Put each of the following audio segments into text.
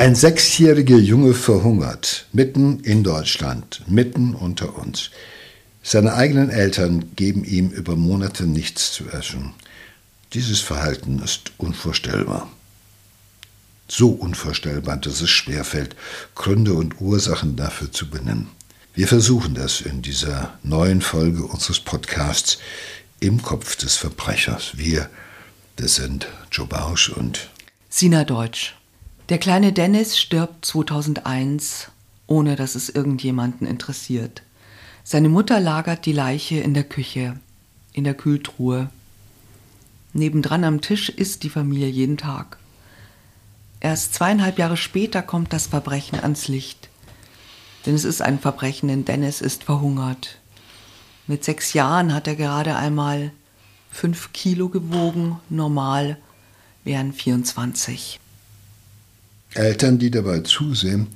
Ein sechsjähriger Junge verhungert, mitten in Deutschland, mitten unter uns. Seine eigenen Eltern geben ihm über Monate nichts zu essen. Dieses Verhalten ist unvorstellbar. So unvorstellbar, dass es schwerfällt, Gründe und Ursachen dafür zu benennen. Wir versuchen das in dieser neuen Folge unseres Podcasts im Kopf des Verbrechers. Wir, das sind Joe Bausch und Sina Deutsch. Der kleine Dennis stirbt 2001, ohne dass es irgendjemanden interessiert. Seine Mutter lagert die Leiche in der Küche, in der Kühltruhe. Nebendran am Tisch isst die Familie jeden Tag. Erst zweieinhalb Jahre später kommt das Verbrechen ans Licht. Denn es ist ein Verbrechen, denn Dennis ist verhungert. Mit sechs Jahren hat er gerade einmal fünf Kilo gewogen, normal wären 24. Eltern, die dabei zusehen,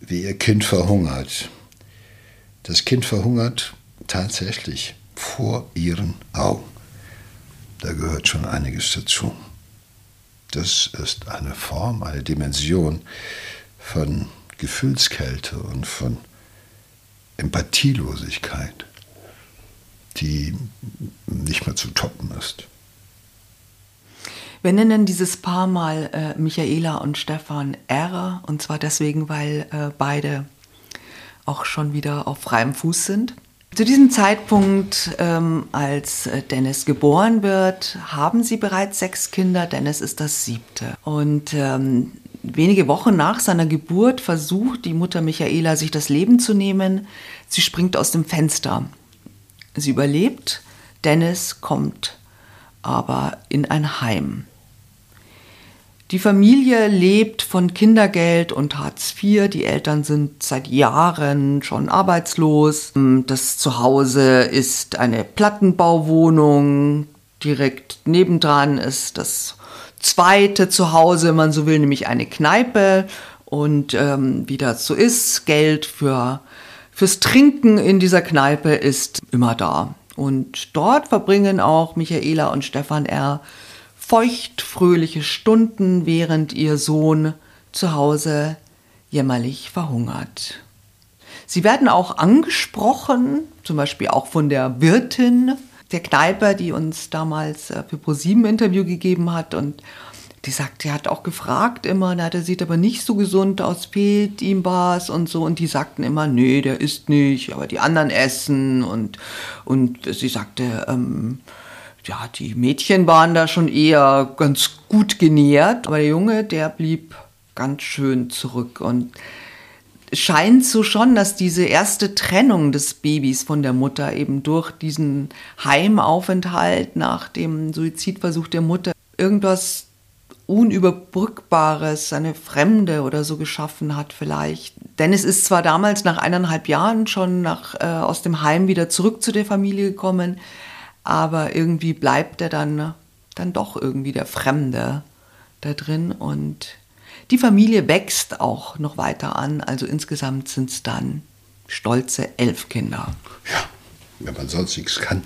wie ihr Kind verhungert. Das Kind verhungert tatsächlich vor ihren Augen. Da gehört schon einiges dazu. Das ist eine Form, eine Dimension von Gefühlskälte und von Empathielosigkeit, die nicht mehr zu toppen ist. Wir nennen dieses Paar mal äh, Michaela und Stefan R. Und zwar deswegen, weil äh, beide auch schon wieder auf freiem Fuß sind. Zu diesem Zeitpunkt, ähm, als äh, Dennis geboren wird, haben sie bereits sechs Kinder. Dennis ist das siebte. Und ähm, wenige Wochen nach seiner Geburt versucht die Mutter Michaela, sich das Leben zu nehmen. Sie springt aus dem Fenster. Sie überlebt. Dennis kommt aber in ein Heim. Die Familie lebt von Kindergeld und Hartz IV. Die Eltern sind seit Jahren schon arbeitslos. Das Zuhause ist eine Plattenbauwohnung. Direkt nebendran ist das zweite Zuhause, wenn man so will, nämlich eine Kneipe. Und ähm, wie das so ist, Geld für, fürs Trinken in dieser Kneipe ist immer da. Und dort verbringen auch Michaela und Stefan R feuchtfröhliche Stunden, während ihr Sohn zu Hause jämmerlich verhungert. Sie werden auch angesprochen, zum Beispiel auch von der Wirtin der Kneipe, die uns damals äh, für ProSieben Interview gegeben hat und die sagt, er hat auch gefragt immer, na, der sieht aber nicht so gesund aus, fehlt ihm was und so. Und die sagten immer, nee, der isst nicht, aber die anderen essen. Und, und sie sagte, ähm, ja, die Mädchen waren da schon eher ganz gut genährt, aber der Junge, der blieb ganz schön zurück und es scheint so schon, dass diese erste Trennung des Babys von der Mutter eben durch diesen Heimaufenthalt nach dem Suizidversuch der Mutter irgendwas Unüberbrückbares, eine Fremde oder so geschaffen hat vielleicht. Denn es ist zwar damals nach eineinhalb Jahren schon nach, äh, aus dem Heim wieder zurück zu der Familie gekommen, aber irgendwie bleibt er dann, dann doch irgendwie der Fremde da drin und die Familie wächst auch noch weiter an. Also insgesamt sind es dann stolze elf Kinder. Ja, wenn man sonst nichts kann.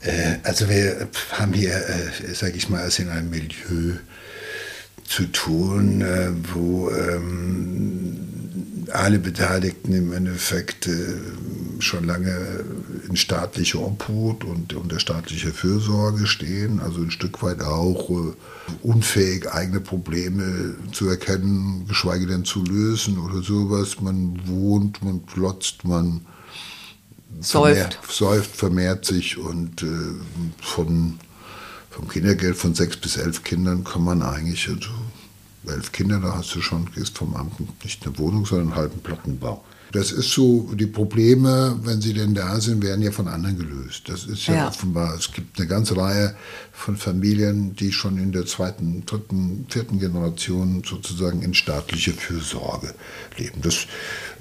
Äh, also wir haben hier, äh, sage ich mal, es in einem Milieu zu tun, äh, wo ähm, alle Beteiligten im Endeffekt äh, schon lange in staatlicher Obhut und unter staatlicher Fürsorge stehen, also ein Stück weit auch äh, unfähig, eigene Probleme zu erkennen, geschweige denn zu lösen oder sowas. Man wohnt, man glotzt, man säuft, vermehrt, säuft, vermehrt sich und von, vom Kindergeld von sechs bis elf Kindern kann man eigentlich, also elf Kinder, da hast du schon, gehst vom Amt nicht eine Wohnung, sondern einen halben Plattenbau. Das ist so, die Probleme, wenn sie denn da sind, werden ja von anderen gelöst. Das ist ja, ja, offenbar, es gibt eine ganze Reihe von Familien, die schon in der zweiten, dritten, vierten Generation sozusagen in staatlicher Fürsorge leben. Das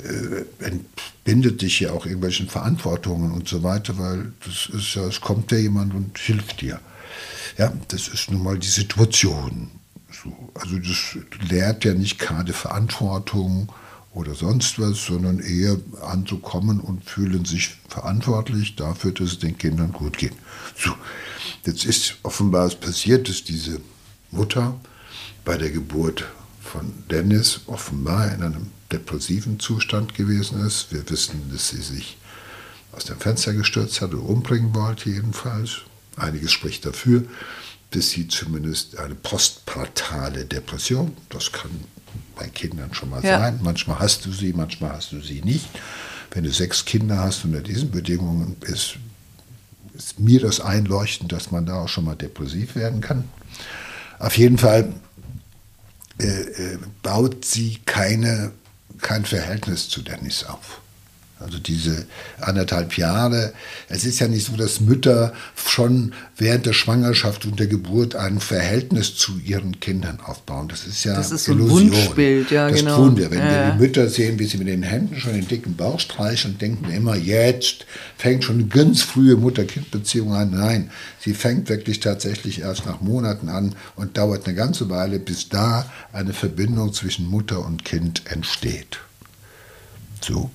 äh, entbindet dich ja auch irgendwelchen Verantwortungen und so weiter, weil das ist ja, es kommt ja jemand und hilft dir. Ja, das ist nun mal die Situation. So, also das lehrt ja nicht gerade Verantwortung, oder sonst was, sondern eher anzukommen und fühlen sich verantwortlich dafür, dass es den Kindern gut geht. So, jetzt ist offenbar es passiert, dass diese Mutter bei der Geburt von Dennis offenbar in einem depressiven Zustand gewesen ist. Wir wissen, dass sie sich aus dem Fenster gestürzt hat und umbringen wollte jedenfalls. Einiges spricht dafür, dass sie zumindest eine postpartale Depression, das kann bei Kindern schon mal ja. sein, manchmal hast du sie, manchmal hast du sie nicht. Wenn du sechs Kinder hast unter diesen Bedingungen, ist, ist mir das einleuchtend, dass man da auch schon mal depressiv werden kann. Auf jeden Fall äh, äh, baut sie keine, kein Verhältnis zu Dennis auf. Also diese anderthalb Jahre. Es ist ja nicht so, dass Mütter schon während der Schwangerschaft und der Geburt ein Verhältnis zu ihren Kindern aufbauen. Das ist ja das ist so ein Wunschbild, ja das genau. tun wir. Wenn ja. wir die Mütter sehen, wie sie mit den Händen schon den dicken Bauch streichen, denken wir immer, jetzt fängt schon eine ganz frühe Mutter-Kind-Beziehung an. Nein, sie fängt wirklich tatsächlich erst nach Monaten an und dauert eine ganze Weile, bis da eine Verbindung zwischen Mutter und Kind entsteht. So.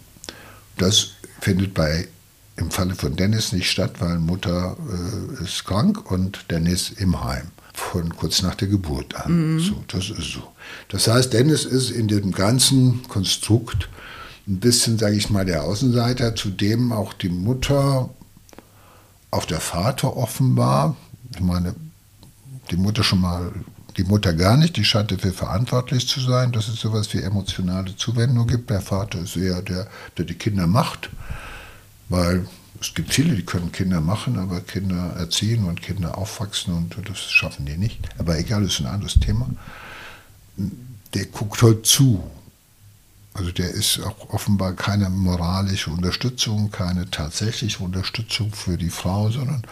Das findet bei im Falle von Dennis nicht statt, weil Mutter äh, ist krank und Dennis im Heim. Von kurz nach der Geburt an. Mhm. So, das ist so. Das heißt, Dennis ist in dem ganzen Konstrukt ein bisschen, sage ich mal, der Außenseiter, zu dem auch die Mutter, auch der Vater offenbar, ich meine, die Mutter schon mal die Mutter gar nicht, die scheint dafür verantwortlich zu sein, dass es sowas wie emotionale Zuwendung gibt. Der Vater ist eher der, der die Kinder macht, weil es gibt viele, die können Kinder machen, aber Kinder erziehen und Kinder aufwachsen und das schaffen die nicht. Aber egal, das ist ein anderes Thema. Der guckt halt zu. Also der ist auch offenbar keine moralische Unterstützung, keine tatsächliche Unterstützung für die Frau, sondern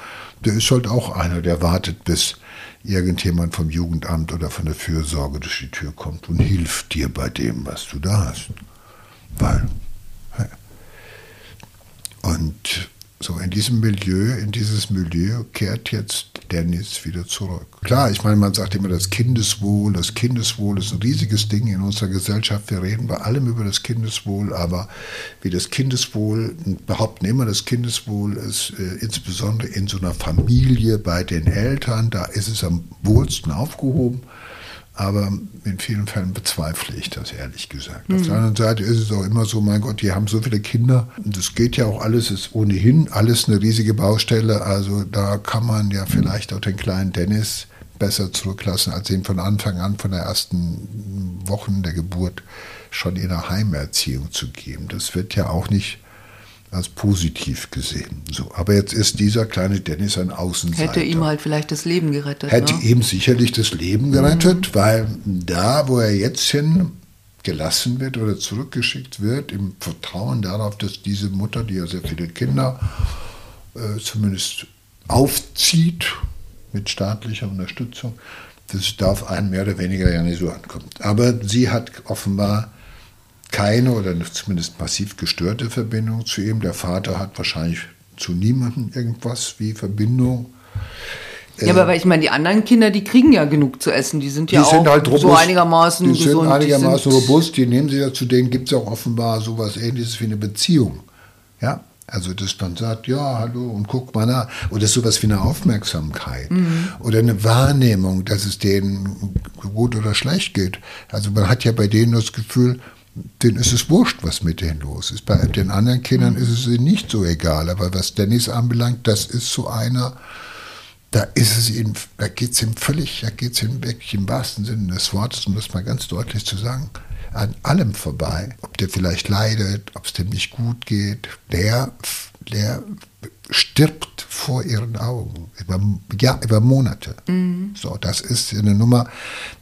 der ist halt auch einer, der wartet, bis irgendjemand vom Jugendamt oder von der Fürsorge durch die Tür kommt und hilft dir bei dem, was du da hast. Weil. Und so in diesem Milieu, in dieses Milieu kehrt jetzt Dennis wieder zurück. Klar, ich meine, man sagt immer das Kindeswohl, das Kindeswohl ist ein riesiges Ding in unserer Gesellschaft. Wir reden bei allem über das Kindeswohl, aber wie das Kindeswohl, behaupten immer, das Kindeswohl ist äh, insbesondere in so einer Familie bei den Eltern, da ist es am wohlsten aufgehoben. Aber in vielen Fällen bezweifle ich das, ehrlich gesagt. Mhm. Auf der anderen Seite ist es auch immer so, mein Gott, die haben so viele Kinder. Und das geht ja auch alles, ist ohnehin alles eine riesige Baustelle. Also da kann man ja vielleicht auch den kleinen Dennis besser zurücklassen, als ihn von Anfang an, von der ersten Wochen der Geburt schon in der Heimerziehung zu geben. Das wird ja auch nicht als positiv gesehen. So, aber jetzt ist dieser kleine Dennis ein Außenseiter. Hätte ihm halt vielleicht das Leben gerettet. Hätte ne? ihm sicherlich das Leben gerettet, mhm. weil da, wo er jetzt hin gelassen wird oder zurückgeschickt wird, im Vertrauen darauf, dass diese Mutter, die ja sehr viele Kinder äh, zumindest aufzieht mit staatlicher Unterstützung, das darf einen mehr oder weniger ja nicht so ankommen. Aber sie hat offenbar keine oder zumindest massiv gestörte Verbindung zu ihm. Der Vater hat wahrscheinlich zu niemandem irgendwas wie Verbindung. Ja, aber ich meine, die anderen Kinder, die kriegen ja genug zu essen. Die sind ja die auch sind halt robust, so einigermaßen die gesund. Sind einigermaßen die sind robust. Die nehmen sie ja zu denen gibt es auch offenbar sowas ähnliches wie eine Beziehung. Ja, also dass man sagt, ja, hallo und guck mal nach. Oder sowas wie eine Aufmerksamkeit. Mhm. Oder eine Wahrnehmung, dass es denen gut oder schlecht geht. Also man hat ja bei denen das Gefühl, denen ist es wurscht, was mit denen los ist. Bei den anderen Kindern ist es ihnen nicht so egal. Aber was Dennis anbelangt, das ist so einer, da ist es ihm, da geht es ihm völlig, da geht es ihm wirklich im wahrsten Sinne des Wortes, um das mal ganz deutlich zu sagen, an allem vorbei. Ob der vielleicht leidet, ob es dem nicht gut geht, der, der stirbt vor ihren Augen, über, ja, über Monate. Mhm. So, das ist eine Nummer,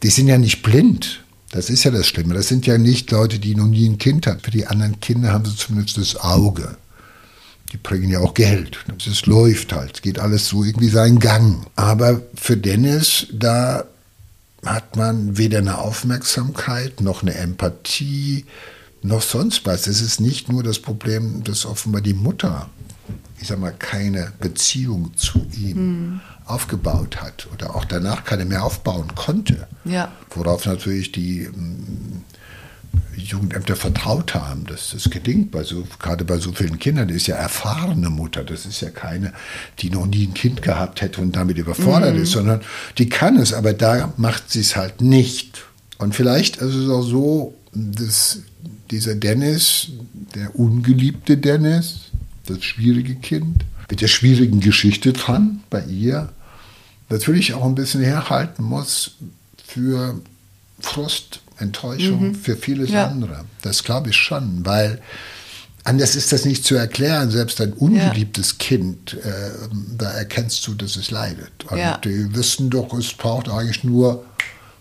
die sind ja nicht blind. Das ist ja das Schlimme. Das sind ja nicht Leute, die noch nie ein Kind hatten. Für die anderen Kinder haben sie zumindest das Auge. Die bringen ja auch Geld. Es läuft halt. Es geht alles so irgendwie seinen Gang. Aber für Dennis, da hat man weder eine Aufmerksamkeit noch eine Empathie noch sonst was. Es ist nicht nur das Problem, dass offenbar die Mutter, ich sag mal, keine Beziehung zu ihm mhm aufgebaut hat oder auch danach keine mehr aufbauen konnte. Ja. Worauf natürlich die ähm, Jugendämter vertraut haben, dass das gedingt, bei so, gerade bei so vielen Kindern, die ist ja erfahrene Mutter, das ist ja keine, die noch nie ein Kind gehabt hätte und damit überfordert mhm. ist, sondern die kann es, aber da macht sie es halt nicht. Und vielleicht ist es auch so, dass dieser Dennis, der ungeliebte Dennis, das schwierige Kind, mit der schwierigen Geschichte dran bei ihr, natürlich auch ein bisschen herhalten muss für Frust, Enttäuschung, mhm. für vieles ja. andere. Das glaube ich schon, weil anders ist das nicht zu erklären. Selbst ein ungeliebtes ja. Kind, äh, da erkennst du, dass es leidet. Und ja. die wissen doch, es braucht eigentlich nur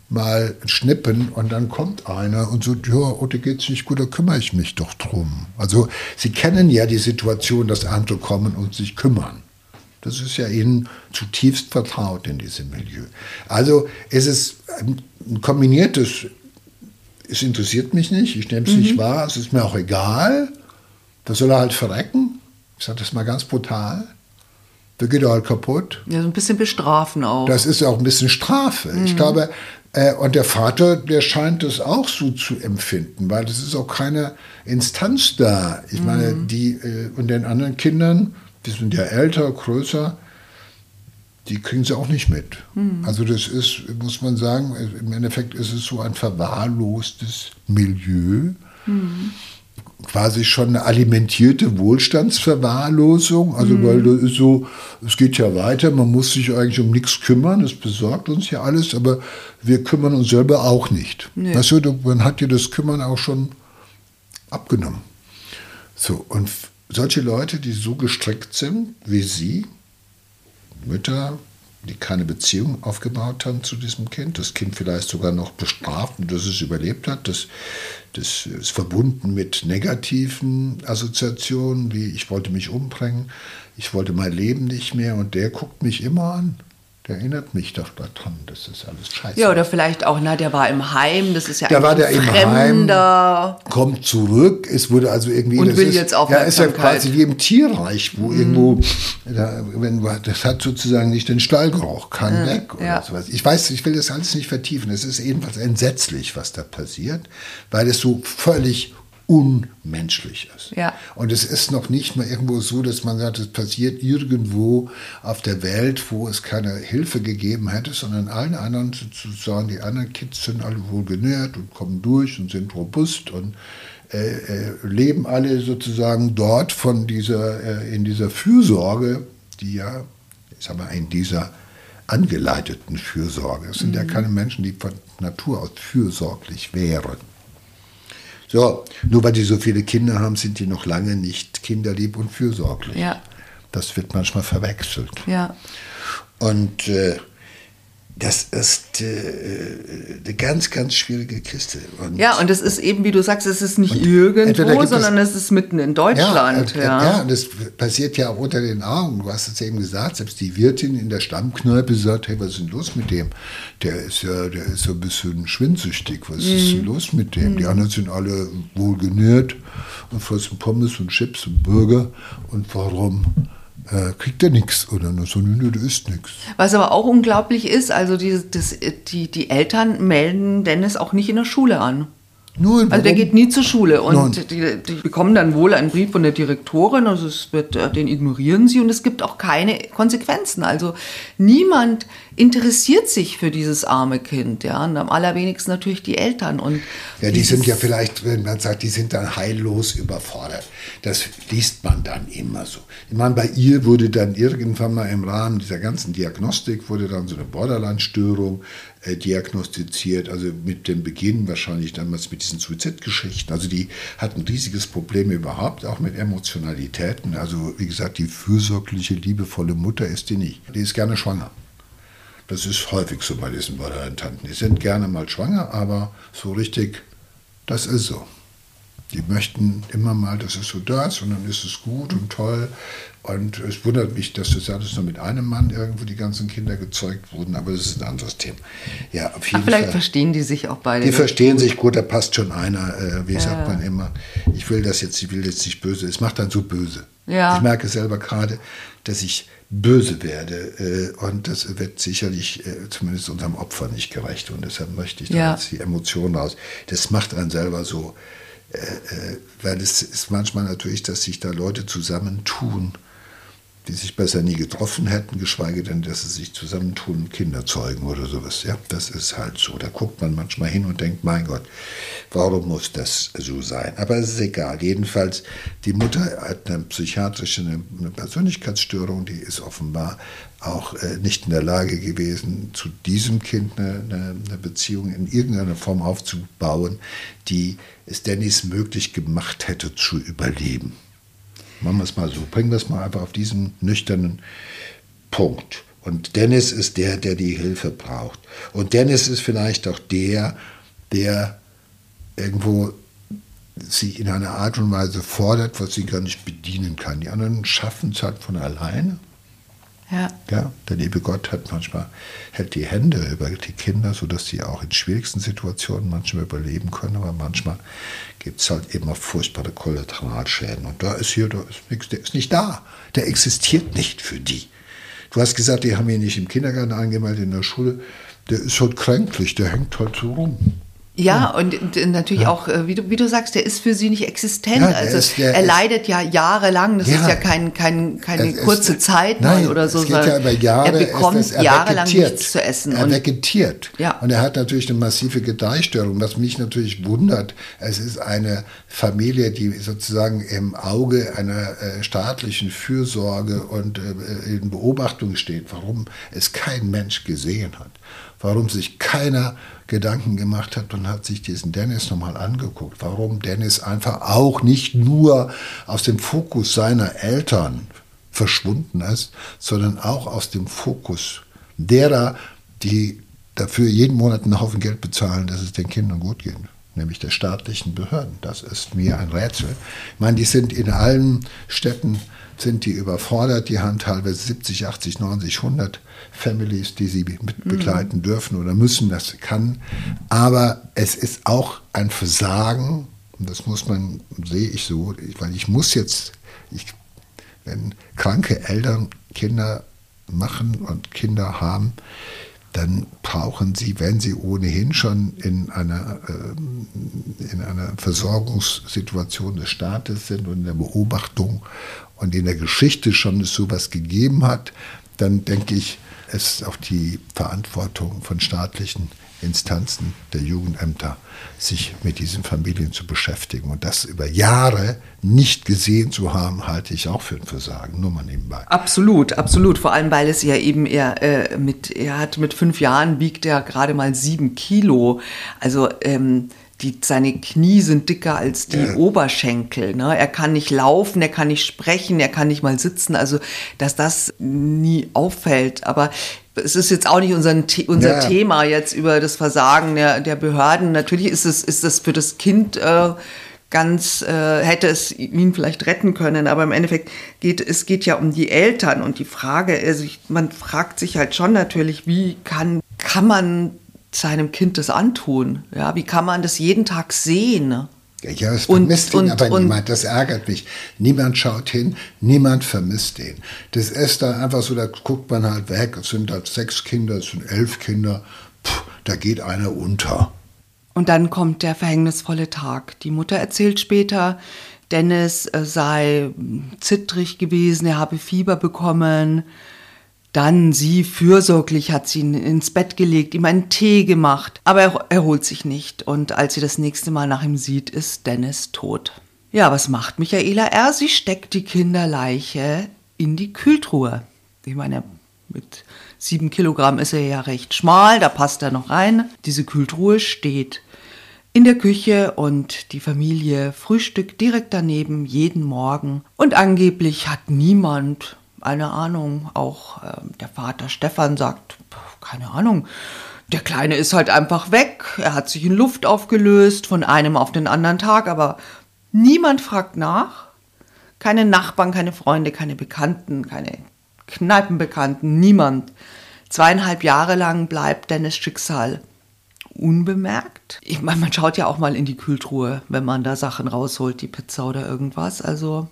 mal schnippen und dann kommt einer und sagt, ja, Otto geht's nicht gut, da kümmere ich mich doch drum. Also sie kennen ja die Situation, dass andere kommen und sich kümmern. Das ist ja ihnen zutiefst vertraut in diesem Milieu. Also es ist ein kombiniertes, es interessiert mich nicht, ich nehme es mhm. nicht wahr, es ist mir auch egal, da soll er halt verrecken. Ich sage das mal ganz brutal. Da geht er halt kaputt. Ja, so ein bisschen bestrafen auch. Das ist ja auch ein bisschen Strafe. Mhm. Ich glaube, äh, und der Vater, der scheint das auch so zu empfinden, weil es ist auch keine Instanz da. Ich meine, mhm. die äh, und den anderen Kindern, die sind ja älter, größer, die kriegen sie auch nicht mit. Mhm. Also das ist, muss man sagen, im Endeffekt ist es so ein verwahrlostes Milieu. Mhm quasi schon eine alimentierte Wohlstandsverwahrlosung. Also mhm. weil das ist so, es geht ja weiter, man muss sich eigentlich um nichts kümmern, das besorgt uns ja alles, aber wir kümmern uns selber auch nicht. Nee. Weißt du, man hat dir das Kümmern auch schon abgenommen. So, und solche Leute, die so gestrickt sind wie Sie, Mütter, die keine Beziehung aufgebaut haben zu diesem Kind, das Kind vielleicht sogar noch bestraft und dass es überlebt hat, das, das ist verbunden mit negativen Assoziationen, wie ich wollte mich umbringen, ich wollte mein Leben nicht mehr und der guckt mich immer an erinnert mich doch daran, das ist alles scheiße. Ja, oder vielleicht auch, na, der war im Heim, das ist ja da war der im Heim, kommt zurück, es wurde also irgendwie... Und will ist, jetzt Aufmerksamkeit. Ja, ist ja quasi wie im Tierreich, wo mhm. irgendwo, da, wenn, das hat sozusagen nicht den Stallgeruch, kann mhm, weg oder ja. sowas. Ich weiß, ich will das alles nicht vertiefen, es ist ebenfalls entsetzlich, was da passiert, weil es so völlig unmenschlich ist. Ja. Und es ist noch nicht mal irgendwo so, dass man sagt, es passiert irgendwo auf der Welt, wo es keine Hilfe gegeben hätte, sondern allen anderen sozusagen, die anderen Kids sind alle wohl genährt und kommen durch und sind robust und äh, äh, leben alle sozusagen dort von dieser, äh, in dieser Fürsorge, die ja, ich sag mal, in dieser angeleiteten Fürsorge. Es sind mhm. ja keine Menschen, die von Natur aus fürsorglich wären. So, nur weil die so viele Kinder haben, sind die noch lange nicht kinderlieb und fürsorglich. Ja. Das wird manchmal verwechselt. Ja. Und äh, das ist äh, eine ganz, ganz schwierige Kiste. Und ja, und es ist eben, wie du sagst, es ist nicht irgendwo, sondern es, ist mitten in Deutschland. Ja, ja. ja, und das passiert ja auch unter den Augen. Du hast es eben gesagt, selbst die Wirtin in der Stammkneipe sagt, hey, was ist denn los mit dem? Der ist ja, der ist so ein bisschen schwindsüchtig. Was mhm. ist denn los mit dem? Mhm. Die anderen sind alle wohl genährt und fressen Pommes und Chips und Burger. Und warum? Äh, kriegt er nichts oder so, nö, da ist nichts. Was aber auch unglaublich ist, also die, das, die, die Eltern melden Dennis auch nicht in der Schule an. Nein, also der geht nie zur Schule und die, die, bekommen dann wohl einen Brief von der Direktorin, also es wird, äh, den ignorieren sie und es gibt auch keine Konsequenzen. Also niemand interessiert sich für dieses arme Kind, ja, und am allerwenigsten natürlich die Eltern. Und ja, die sind ja vielleicht, wenn man sagt, die sind dann heillos überfordert. Das liest man dann immer so. Ich meine, bei ihr wurde dann irgendwann mal im Rahmen dieser ganzen Diagnostik wurde dann so eine Borderline-Störung äh, diagnostiziert, also mit dem Beginn wahrscheinlich damals mit diesen Suizidgeschichten. Also die hatten riesiges Problem überhaupt, auch mit Emotionalitäten. Also wie gesagt, die fürsorgliche, liebevolle Mutter ist die nicht. Die ist gerne schwanger. Das ist häufig so bei diesen Borderline-Tanten. Die sind gerne mal schwanger, aber so richtig, das ist so. Die möchten immer mal, dass es so da ist und dann ist es gut und toll. Und es wundert mich, dass das alles nur mit einem Mann irgendwo die ganzen Kinder gezeugt wurden, aber das ist ein anderes Thema. Ja, auf jeden Ach, vielleicht Fall. verstehen die sich auch beide. Die verstehen gut. sich gut, da passt schon einer, äh, wie ja. sagt man immer. Ich will das jetzt, ich will jetzt nicht böse. Es macht dann so böse. Ja. Ich merke selber gerade, dass ich böse werde. Äh, und das wird sicherlich äh, zumindest unserem Opfer nicht gerecht. Und deshalb möchte ich da ja. jetzt die Emotionen raus. Das macht einen selber so weil es ist manchmal natürlich, dass sich da Leute zusammentun, die sich besser nie getroffen hätten, geschweige denn, dass sie sich zusammentun und Kinder zeugen oder sowas. Ja, das ist halt so. Da guckt man manchmal hin und denkt, mein Gott, warum muss das so sein? Aber es ist egal. Jedenfalls, die Mutter hat eine psychiatrische eine Persönlichkeitsstörung, die ist offenbar auch äh, nicht in der Lage gewesen, zu diesem Kind eine, eine, Beziehung in irgendeiner Form aufzubauen, die es Dennis möglich gemacht hätte zu überleben. Machen wir es mal so, bringen wir es mal einfach auf diesen nüchternen Punkt. Und Dennis ist der, der die Hilfe braucht. Und Dennis ist vielleicht auch der, der irgendwo sie in einer Art und Weise fordert, was sie gar nicht bedienen kann. Die anderen schaffen es halt von alleine. Ja. ja. Der liebe Gott hat manchmal, hält die Hände über die Kinder, sodass sie auch in schwierigsten Situationen manchmal überleben können, aber manchmal gibt es halt eben auch furchtbare Kollateralschäden. Und da ist hier, da ist nichts, der ist nicht da. Der existiert nicht für die. Du hast gesagt, die haben ihn nicht im Kindergarten angemeldet, in der Schule. Der ist halt kränklich, der hängt halt so rum. Ja, und, und natürlich ja. auch, äh, wie du, wie du sagst, der ist für sie nicht existent. Ja, also ist, er leidet ja jahrelang, das ja. ist ja kein, kein, keine es kurze ist, Zeit nein, oder so. Es geht ja über Jahre, er bekommt er jahrelang nichts zu essen. Er vegetiert. Ja. Und er hat natürlich eine massive Gedeihstörung, was mich natürlich wundert. Es ist eine Familie, die sozusagen im Auge einer äh, staatlichen Fürsorge und äh, in Beobachtung steht, warum es kein Mensch gesehen hat warum sich keiner Gedanken gemacht hat und hat sich diesen Dennis nochmal angeguckt, warum Dennis einfach auch nicht nur aus dem Fokus seiner Eltern verschwunden ist, sondern auch aus dem Fokus derer, die dafür jeden Monat einen Haufen Geld bezahlen, dass es den Kindern gut geht nämlich der staatlichen Behörden. Das ist mir ein Rätsel. Ich meine, die sind in allen Städten sind die überfordert. Die haben teilweise 70, 80, 90, 100 Families, die sie mit mhm. begleiten dürfen oder müssen, das kann. Aber es ist auch ein Versagen, und das muss man, sehe ich so, weil ich muss jetzt, ich, wenn kranke Eltern Kinder machen und Kinder haben, dann brauchen sie, wenn sie ohnehin schon in einer, äh, in einer Versorgungssituation des Staates sind und in der Beobachtung und in der Geschichte schon es sowas gegeben hat, dann denke ich, es ist auch die Verantwortung von staatlichen Instanzen der Jugendämter, sich mit diesen Familien zu beschäftigen. Und das über Jahre nicht gesehen zu haben, halte ich auch für ein Versagen, nur mal nebenbei. Absolut, absolut. Vor allem, weil es ja eben er äh, mit, er hat mit fünf Jahren wiegt er gerade mal sieben Kilo. Also ähm, die, seine Knie sind dicker als die ja. Oberschenkel. Ne? Er kann nicht laufen, er kann nicht sprechen, er kann nicht mal sitzen. Also, dass das nie auffällt. Aber es ist jetzt auch nicht unser, unser ja. Thema jetzt über das Versagen der, der Behörden. Natürlich ist es, ist es für das Kind äh, ganz, äh, hätte es ihn vielleicht retten können, aber im Endeffekt geht es geht ja um die Eltern und die Frage, also ich, man fragt sich halt schon natürlich, wie kann, kann man seinem Kind das antun? Ja, wie kann man das jeden Tag sehen? Ja, es vermisst und, ihn und, aber und, niemand. Das ärgert mich. Niemand schaut hin, niemand vermisst ihn. Das ist da einfach so, da guckt man halt weg. Es sind halt sechs Kinder, es sind elf Kinder. Puh, da geht einer unter. Und dann kommt der verhängnisvolle Tag. Die Mutter erzählt später, Dennis äh, sei zittrig gewesen, er habe Fieber bekommen. Dann sie fürsorglich hat sie ihn ins Bett gelegt, ihm einen Tee gemacht, aber er erholt sich nicht und als sie das nächste Mal nach ihm sieht, ist Dennis tot. Ja, was macht Michaela R? Sie steckt die Kinderleiche in die Kühltruhe. Ich meine, mit sieben Kilogramm ist er ja recht schmal, da passt er noch rein. Diese Kühltruhe steht in der Küche und die Familie frühstückt direkt daneben jeden Morgen. Und angeblich hat niemand eine Ahnung. Auch äh, der Vater Stefan sagt, keine Ahnung, der Kleine ist halt einfach weg. Er hat sich in Luft aufgelöst von einem auf den anderen Tag, aber niemand fragt nach. Keine Nachbarn, keine Freunde, keine Bekannten, keine Kneipenbekannten, niemand. Zweieinhalb Jahre lang bleibt Dennis Schicksal unbemerkt. Ich meine, man schaut ja auch mal in die Kühltruhe, wenn man da Sachen rausholt, die Pizza oder irgendwas. Also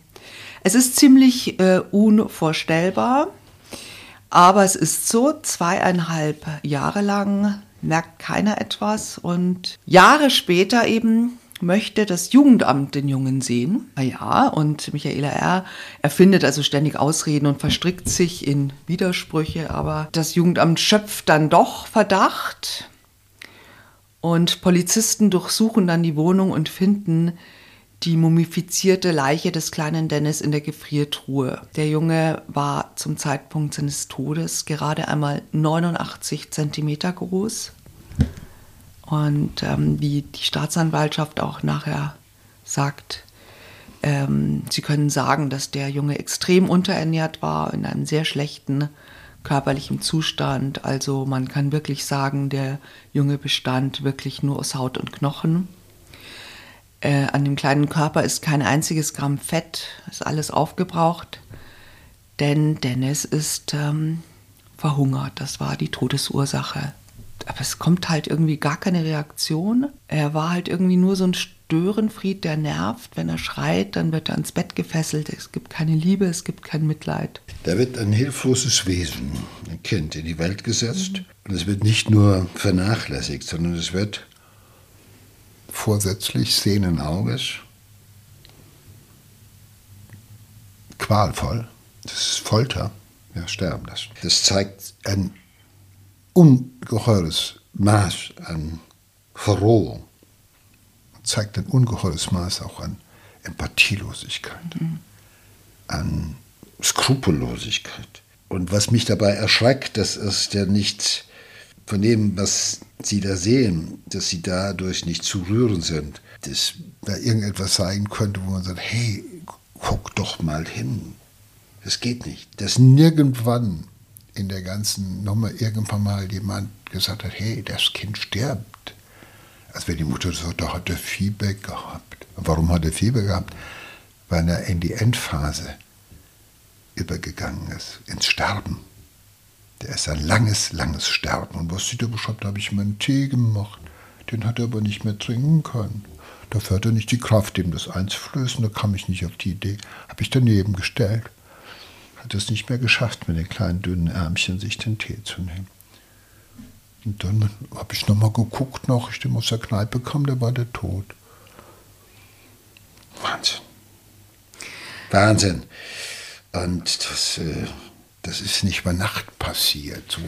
es ist ziemlich äh, unvorstellbar, aber es ist so, zweieinhalb Jahre lang merkt keiner etwas und Jahre später eben möchte das Jugendamt den Jungen sehen. Na ja, und Michaela R. erfindet also ständig Ausreden und verstrickt sich in Widersprüche, aber das Jugendamt schöpft dann doch Verdacht. Und Polizisten durchsuchen dann die Wohnung und finden die mumifizierte Leiche des kleinen Dennis in der Gefriertruhe. Der Junge war zum Zeitpunkt seines Todes gerade einmal 89 Zentimeter groß. Und ähm, wie die Staatsanwaltschaft auch nachher sagt, ähm, sie können sagen, dass der Junge extrem unterernährt war, in einem sehr schlechten körperlichen Zustand. Also man kann wirklich sagen, der Junge bestand wirklich nur aus Haut und Knochen. Äh, an dem kleinen Körper ist kein einziges Gramm Fett, ist alles aufgebraucht, denn Dennis ist ähm, verhungert. Das war die Todesursache aber es kommt halt irgendwie gar keine Reaktion. Er war halt irgendwie nur so ein Störenfried, der nervt. Wenn er schreit, dann wird er ans Bett gefesselt. Es gibt keine Liebe, es gibt kein Mitleid. Da wird ein hilfloses Wesen, ein Kind, in die Welt gesetzt. Mhm. Und es wird nicht nur vernachlässigt, sondern es wird vorsätzlich, sehenden Auges, qualvoll. Das ist Folter. Ja, sterben lassen. Das zeigt ein ungeheures Maß an Verrohung. Zeigt ein ungeheures Maß auch an Empathielosigkeit, mhm. an Skrupellosigkeit. Und was mich dabei erschreckt, das ist ja nicht von dem, was Sie da sehen, dass Sie dadurch nicht zu rühren sind, dass da irgendetwas sein könnte, wo man sagt, hey, guck doch mal hin. Das geht nicht. Dass nirgendwann in der ganzen Nummer irgendwann mal jemand gesagt hat, hey, das Kind stirbt. Als wenn die Mutter so, da hat er Fieber gehabt. Warum hat er Fieber gehabt? Weil er in die Endphase übergegangen ist, ins Sterben. Der ist ein langes, langes Sterben. Und was sie da beschreibt, habe ich meinen Tee gemacht. Den hat er aber nicht mehr trinken können. Dafür hat er nicht die Kraft, ihm das einzuflößen. Da kam ich nicht auf die Idee. Habe ich daneben gestellt hat es nicht mehr geschafft, mit den kleinen dünnen Ärmchen sich den Tee zu nehmen. Und dann habe ich nochmal geguckt, noch ich den aus der Kneipe kam, da war der tot. Wahnsinn. Wahnsinn. Und das, äh, das ist nicht über Nacht passiert. So,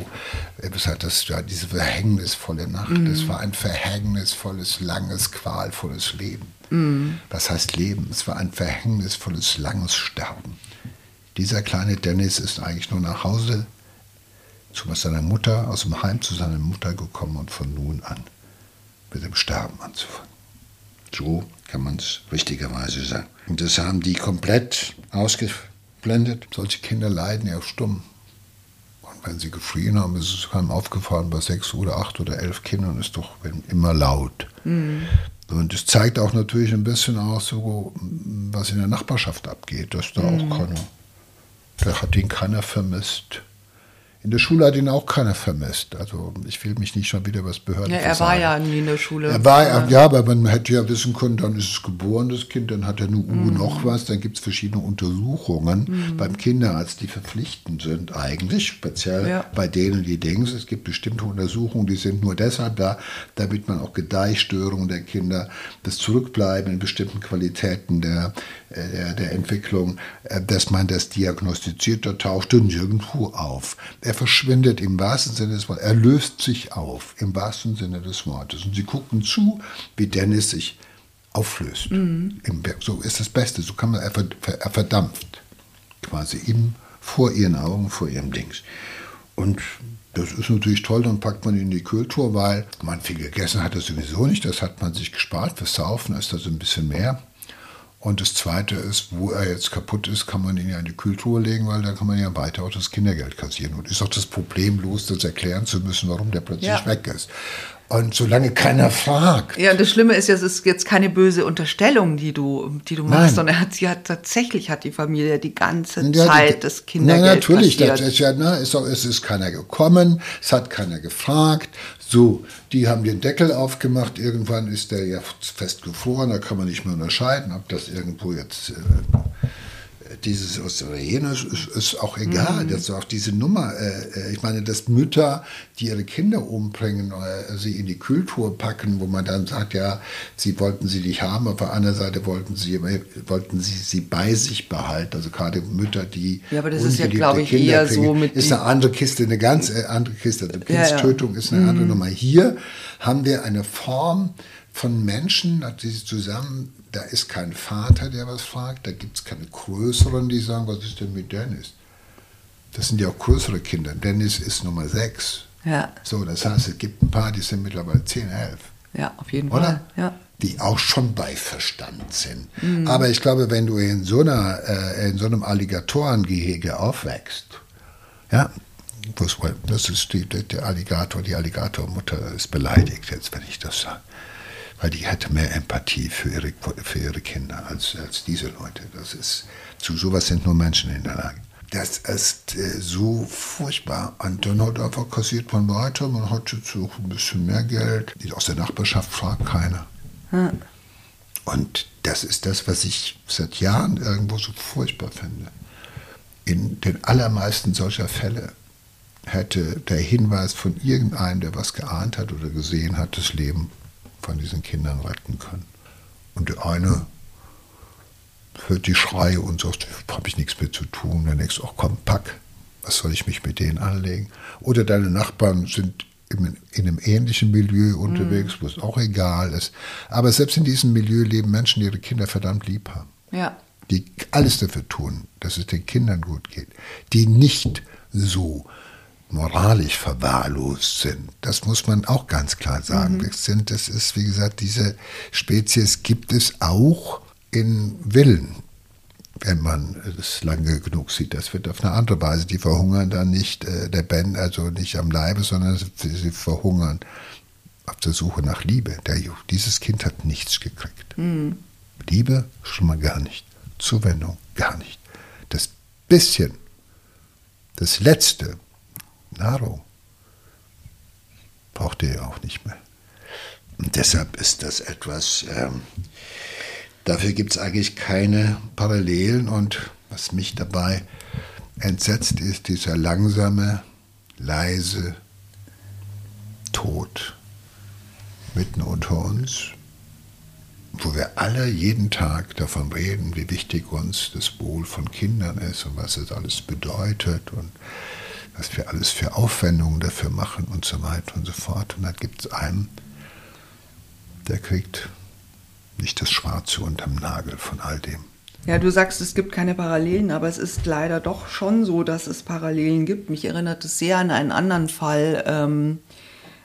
gesagt, das war diese verhängnisvolle Nacht. Mhm. Das war ein verhängnisvolles, langes, qualvolles Leben. Mhm. Was heißt Leben? Es war ein verhängnisvolles, langes Sterben. Dieser kleine Dennis ist eigentlich nur nach Hause zu seiner Mutter, aus dem Heim zu seiner Mutter gekommen und von nun an mit dem Sterben anzufangen. So kann man es richtigerweise sagen. Und das haben die komplett ausgeblendet. Solche Kinder leiden ja stumm. Und wenn sie geschrien haben, ist es einem aufgefallen, bei sechs oder acht oder elf Kindern ist doch immer laut. Mhm. Und es zeigt auch natürlich ein bisschen aus, so, was in der Nachbarschaft abgeht, dass da mhm. auch keine da hat ihn keiner vermisst. In der Schule hat ihn auch keiner vermisst. Also ich will mich nicht schon wieder was Behörden ja, Er war ja nie in der Schule. Er war, ja. ja, aber man hätte ja wissen können, dann ist es geboren, das Kind, dann hat er nur U mhm. noch was, dann gibt es verschiedene Untersuchungen mhm. beim Kinderarzt, die verpflichtend sind eigentlich, speziell ja. bei denen, die denken, es gibt bestimmte Untersuchungen, die sind nur deshalb da, damit man auch Gedeihstörungen der Kinder, das Zurückbleiben in bestimmten Qualitäten der, äh, der, der Entwicklung, äh, dass man das diagnostiziert, da taucht er nirgendwo auf. Er verschwindet im wahrsten Sinne des Wortes, er löst sich auf im wahrsten Sinne des Wortes. Und sie gucken zu, wie Dennis sich auflöst. Mhm. So ist das Beste, so kann man, er, er verdampft quasi ihm vor ihren Augen, vor ihrem Dings. Und das ist natürlich toll, dann packt man ihn in die Kultur, weil man viel gegessen hat er sowieso nicht, das hat man sich gespart. Fürs Saufen ist das ein bisschen mehr. Und das Zweite ist, wo er jetzt kaputt ist, kann man ihn ja in die Kühltruhe legen, weil da kann man ja weiter auch das Kindergeld kassieren. Und ist auch das Problem los, das erklären zu müssen, warum der plötzlich ja. weg ist. Und solange keiner fragt. Ja, und das Schlimme ist ja, es ist jetzt keine böse Unterstellung, die du, die du machst, Nein. sondern hat, sie hat tatsächlich hat die Familie die ganze ja, Zeit die, das Kindergeld Na, natürlich, das ist ja, na, ist auch, es ist keiner gekommen, es hat keiner gefragt. So, die haben den Deckel aufgemacht, irgendwann ist der ja festgefroren, da kann man nicht mehr unterscheiden, ob das irgendwo jetzt äh, dieses Österreich ist, ist auch egal. Mhm. Das auch diese Nummer. Äh, ich meine, dass Mütter, die ihre Kinder umbringen, äh, sie in die Kühltour packen, wo man dann sagt, ja, sie wollten sie nicht haben, auf der anderen Seite wollten sie, wollten sie sie bei sich behalten. Also gerade Mütter, die ja, aber das ist ja, glaube ich, Kinder eher kriegen, so mit ist eine andere Kiste, eine ganz äh, andere Kiste. Also Kindstötung ja, ja. ist eine mhm. andere Nummer. Hier haben wir eine Form von Menschen, die zusammen da ist kein Vater, der was fragt, da gibt es keine Größeren, die sagen, was ist denn mit Dennis? Das sind ja auch größere Kinder. Dennis ist Nummer 6. Ja. So, das heißt, es gibt ein paar, die sind mittlerweile 10, 11. Ja, auf jeden Oder? Fall. Ja. Die auch schon bei Verstand sind. Mhm. Aber ich glaube, wenn du in so, einer, äh, in so einem Alligatorengehege aufwächst, ja, das ist die, der Alligator, die Alligatormutter ist beleidigt jetzt, wenn ich das sage weil die hatte mehr Empathie für ihre, für ihre Kinder als, als diese Leute. Das ist, zu sowas sind nur Menschen in der Lage. Das ist äh, so furchtbar. Und dann hat einfach kassiert man weiter, man hat jetzt auch ein bisschen mehr Geld. Aus der Nachbarschaft fragt keiner. Hm. Und das ist das, was ich seit Jahren irgendwo so furchtbar finde. In den allermeisten solcher Fälle hätte der Hinweis von irgendeinem, der was geahnt hat oder gesehen hat, das Leben von diesen Kindern retten können. Und der eine hört die Schreie und sagt, habe ich nichts mehr zu tun. Der nächste, ach komm, pack, was soll ich mich mit denen anlegen? Oder deine Nachbarn sind in einem ähnlichen Milieu unterwegs, mhm. wo es auch egal ist. Aber selbst in diesem Milieu leben Menschen, die ihre Kinder verdammt lieb haben. Ja. Die alles dafür tun, dass es den Kindern gut geht. Die nicht so moralisch verwahrlost sind. Das muss man auch ganz klar sagen. Mhm. Das, sind, das ist, wie gesagt, diese Spezies gibt es auch in Willen, wenn man es lange genug sieht. Das wird auf eine andere Weise. Die verhungern dann nicht äh, der Ben, also nicht am Leibe, sondern sie verhungern auf der Suche nach Liebe. Der, dieses Kind hat nichts gekriegt. Mhm. Liebe schon mal gar nicht. Zuwendung gar nicht. Das bisschen, das Letzte, Nahrung braucht ihr ja auch nicht mehr. Und deshalb ist das etwas, ähm, dafür gibt es eigentlich keine Parallelen. Und was mich dabei entsetzt, ist dieser langsame, leise Tod mitten unter uns, wo wir alle jeden Tag davon reden, wie wichtig uns das Wohl von Kindern ist und was es alles bedeutet und was wir alles für Aufwendungen dafür machen und so weiter und so fort. Und dann gibt es einen, der kriegt nicht das Schwarze unterm Nagel von all dem. Ja, du sagst, es gibt keine Parallelen, aber es ist leider doch schon so, dass es Parallelen gibt. Mich erinnert es sehr an einen anderen Fall. Ähm,